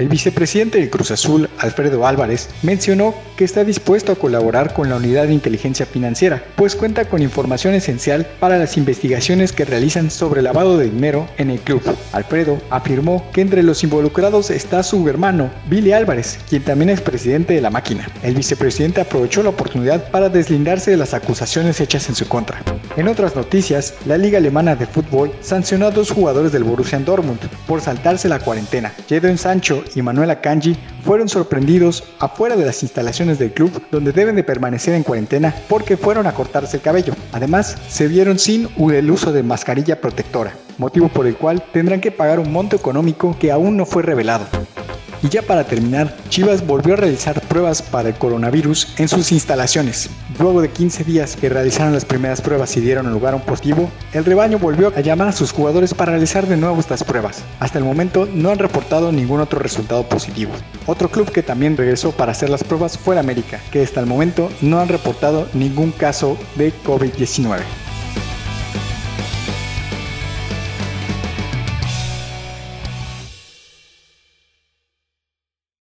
El vicepresidente del Cruz Azul, Alfredo Álvarez, mencionó que está dispuesto a colaborar con la unidad de inteligencia financiera, pues cuenta con información esencial para las investigaciones que realizan sobre lavado de dinero en el club. Alfredo afirmó que entre los involucrados está su hermano, Billy Álvarez, quien también es presidente de la máquina. El vicepresidente aprovechó la oportunidad para deslindarse de las acusaciones hechas en su contra. En otras noticias, la Liga Alemana de Fútbol sancionó a dos jugadores del Borussia Dortmund por saltarse la cuarentena. Jadon Sancho y Manuela Kanji fueron sorprendidos afuera de las instalaciones del club donde deben de permanecer en cuarentena porque fueron a cortarse el cabello. Además, se vieron sin el uso de mascarilla protectora, motivo por el cual tendrán que pagar un monto económico que aún no fue revelado. Y ya para terminar, Chivas volvió a realizar pruebas para el coronavirus en sus instalaciones. Luego de 15 días que realizaron las primeras pruebas y dieron lugar a un positivo, el rebaño volvió a llamar a sus jugadores para realizar de nuevo estas pruebas. Hasta el momento no han reportado ningún otro resultado positivo. Otro club que también regresó para hacer las pruebas fue el América, que hasta el momento no han reportado ningún caso de COVID-19.